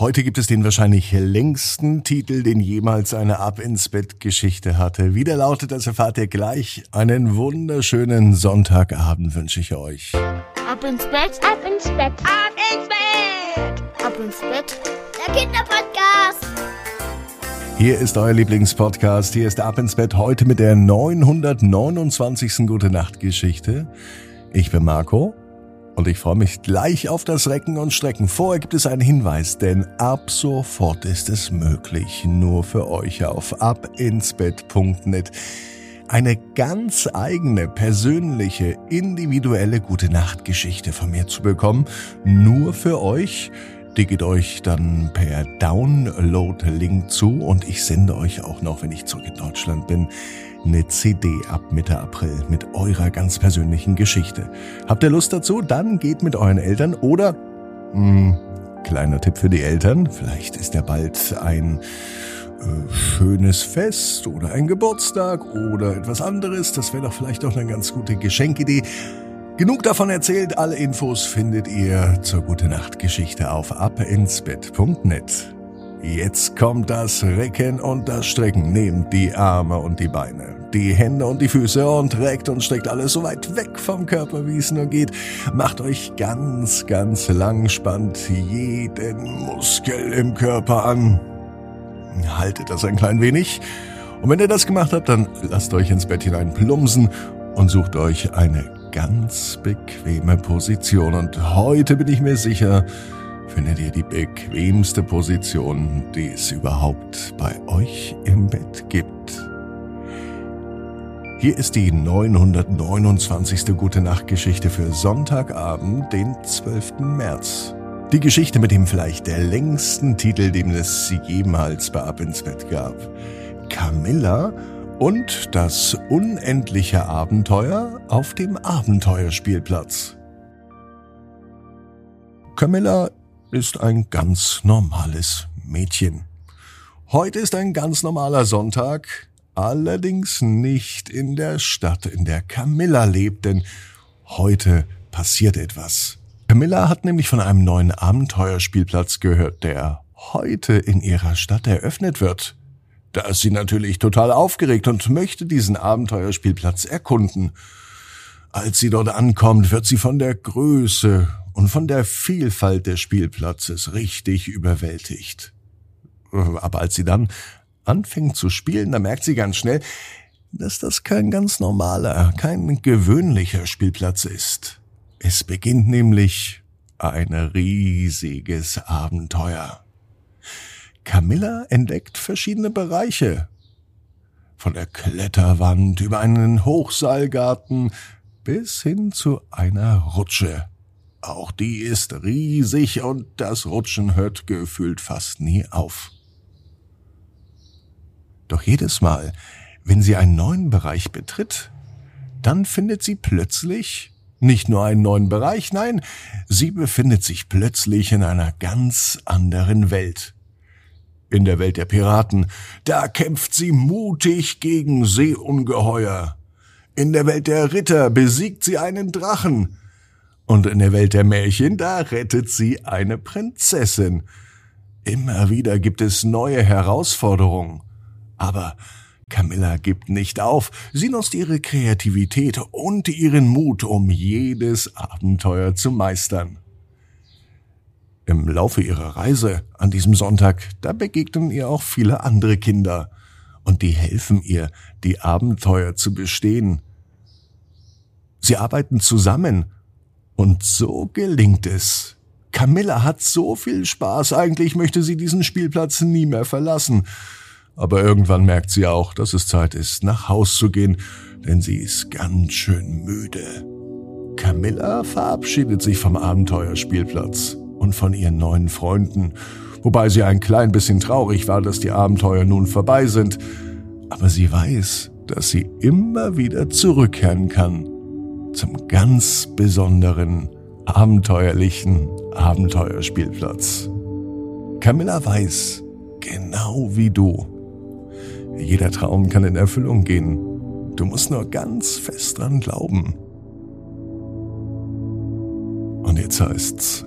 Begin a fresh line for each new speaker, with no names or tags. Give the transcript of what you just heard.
Heute gibt es den wahrscheinlich längsten Titel, den jemals eine Ab ins Bett Geschichte hatte. Wie der lautet, das erfahrt ihr gleich. Einen wunderschönen Sonntagabend wünsche ich euch.
Ab ins Bett, ab ins Bett, ab ins Bett, ab ins Bett. Der Kinderpodcast.
Hier ist euer Lieblingspodcast. Hier ist Ab ins Bett heute mit der 929. Gute Nacht Geschichte. Ich bin Marco und ich freue mich gleich auf das Recken und Strecken. Vorher gibt es einen Hinweis, denn ab sofort ist es möglich, nur für euch auf abinsbett.net eine ganz eigene, persönliche, individuelle Gute Nacht Geschichte von mir zu bekommen. Nur für euch. Die geht euch dann per Download-Link zu und ich sende euch auch noch, wenn ich zurück in Deutschland bin, eine CD ab Mitte April mit eurer ganz persönlichen Geschichte. Habt ihr Lust dazu? Dann geht mit euren Eltern oder, mh, hm, kleiner Tipp für die Eltern, vielleicht ist ja bald ein äh, schönes Fest oder ein Geburtstag oder etwas anderes. Das wäre doch vielleicht auch eine ganz gute Geschenkidee. Genug davon erzählt, alle Infos findet ihr zur Gute Nacht Geschichte auf abinsbett.net. Jetzt kommt das Recken und das Strecken. Nehmt die Arme und die Beine, die Hände und die Füße und reckt und streckt alles so weit weg vom Körper, wie es nur geht. Macht euch ganz, ganz lang, spannt jeden Muskel im Körper an. Haltet das ein klein wenig. Und wenn ihr das gemacht habt, dann lasst euch ins Bett hinein plumsen und sucht euch eine ganz bequeme Position. Und heute bin ich mir sicher, findet ihr die bequemste Position, die es überhaupt bei euch im Bett gibt. Hier ist die 929. Gute Nacht Geschichte für Sonntagabend, den 12. März. Die Geschichte mit dem vielleicht der längsten Titel, den es jemals bei Ab ins Bett gab. Camilla und das unendliche Abenteuer auf dem Abenteuerspielplatz. Camilla ist ein ganz normales Mädchen. Heute ist ein ganz normaler Sonntag, allerdings nicht in der Stadt, in der Camilla lebt, denn heute passiert etwas. Camilla hat nämlich von einem neuen Abenteuerspielplatz gehört, der heute in ihrer Stadt eröffnet wird. Da ist sie natürlich total aufgeregt und möchte diesen Abenteuerspielplatz erkunden. Als sie dort ankommt, wird sie von der Größe und von der Vielfalt des Spielplatzes richtig überwältigt. Aber als sie dann anfängt zu spielen, da merkt sie ganz schnell, dass das kein ganz normaler, kein gewöhnlicher Spielplatz ist. Es beginnt nämlich ein riesiges Abenteuer. Camilla entdeckt verschiedene Bereiche. Von der Kletterwand über einen Hochseilgarten bis hin zu einer Rutsche. Auch die ist riesig und das Rutschen hört gefühlt fast nie auf. Doch jedes Mal, wenn sie einen neuen Bereich betritt, dann findet sie plötzlich nicht nur einen neuen Bereich, nein, sie befindet sich plötzlich in einer ganz anderen Welt. In der Welt der Piraten, da kämpft sie mutig gegen Seeungeheuer. In der Welt der Ritter besiegt sie einen Drachen. Und in der Welt der Märchen, da rettet sie eine Prinzessin. Immer wieder gibt es neue Herausforderungen. Aber Camilla gibt nicht auf. Sie nutzt ihre Kreativität und ihren Mut, um jedes Abenteuer zu meistern. Im Laufe ihrer Reise an diesem Sonntag, da begegnen ihr auch viele andere Kinder. Und die helfen ihr, die Abenteuer zu bestehen. Sie arbeiten zusammen und so gelingt es. Camilla hat so viel Spaß, eigentlich möchte sie diesen Spielplatz nie mehr verlassen. Aber irgendwann merkt sie auch, dass es Zeit ist, nach Haus zu gehen, denn sie ist ganz schön müde. Camilla verabschiedet sich vom Abenteuerspielplatz und von ihren neuen Freunden, wobei sie ein klein bisschen traurig war, dass die Abenteuer nun vorbei sind. Aber sie weiß, dass sie immer wieder zurückkehren kann zum ganz besonderen, abenteuerlichen Abenteuerspielplatz. Camilla weiß, genau wie du, jeder Traum kann in Erfüllung gehen. Du musst nur ganz fest dran glauben. Und jetzt heißt's,